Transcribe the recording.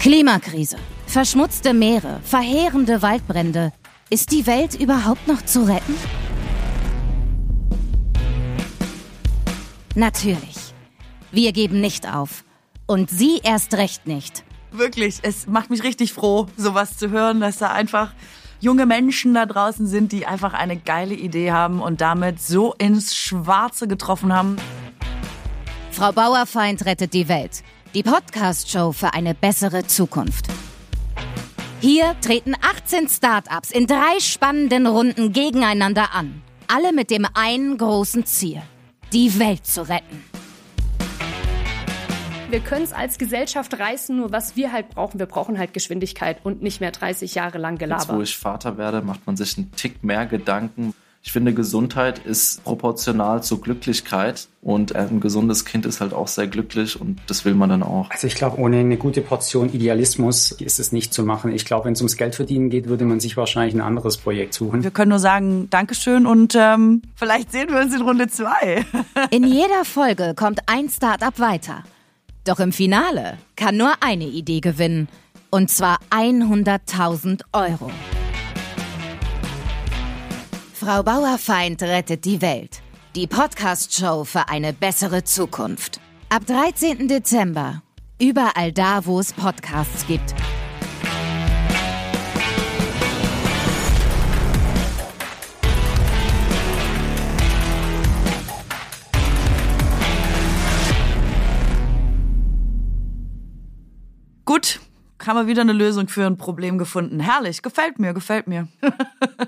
Klimakrise, verschmutzte Meere, verheerende Waldbrände. Ist die Welt überhaupt noch zu retten? Natürlich. Wir geben nicht auf. Und Sie erst recht nicht. Wirklich, es macht mich richtig froh, sowas zu hören, dass da einfach junge Menschen da draußen sind, die einfach eine geile Idee haben und damit so ins Schwarze getroffen haben. Frau Bauerfeind rettet die Welt. Die Podcast-Show für eine bessere Zukunft. Hier treten 18 Startups in drei spannenden Runden gegeneinander an. Alle mit dem einen großen Ziel, die Welt zu retten. Wir können es als Gesellschaft reißen, nur was wir halt brauchen, wir brauchen halt Geschwindigkeit und nicht mehr 30 Jahre lang Gelaber. Jetzt, wo ich Vater werde, macht man sich einen Tick mehr Gedanken. Ich finde, Gesundheit ist proportional zur Glücklichkeit und ein gesundes Kind ist halt auch sehr glücklich und das will man dann auch. Also ich glaube, ohne eine gute Portion Idealismus ist es nicht zu machen. Ich glaube, wenn es ums Geldverdienen geht, würde man sich wahrscheinlich ein anderes Projekt suchen. Wir können nur sagen, Dankeschön und ähm, vielleicht sehen wir uns in Runde zwei. in jeder Folge kommt ein Startup weiter. Doch im Finale kann nur eine Idee gewinnen. Und zwar 100.000 Euro. Frau Bauerfeind rettet die Welt. Die Podcast-Show für eine bessere Zukunft. Ab 13. Dezember. Überall da, wo es Podcasts gibt. Gut, haben wir wieder eine Lösung für ein Problem gefunden. Herrlich, gefällt mir, gefällt mir.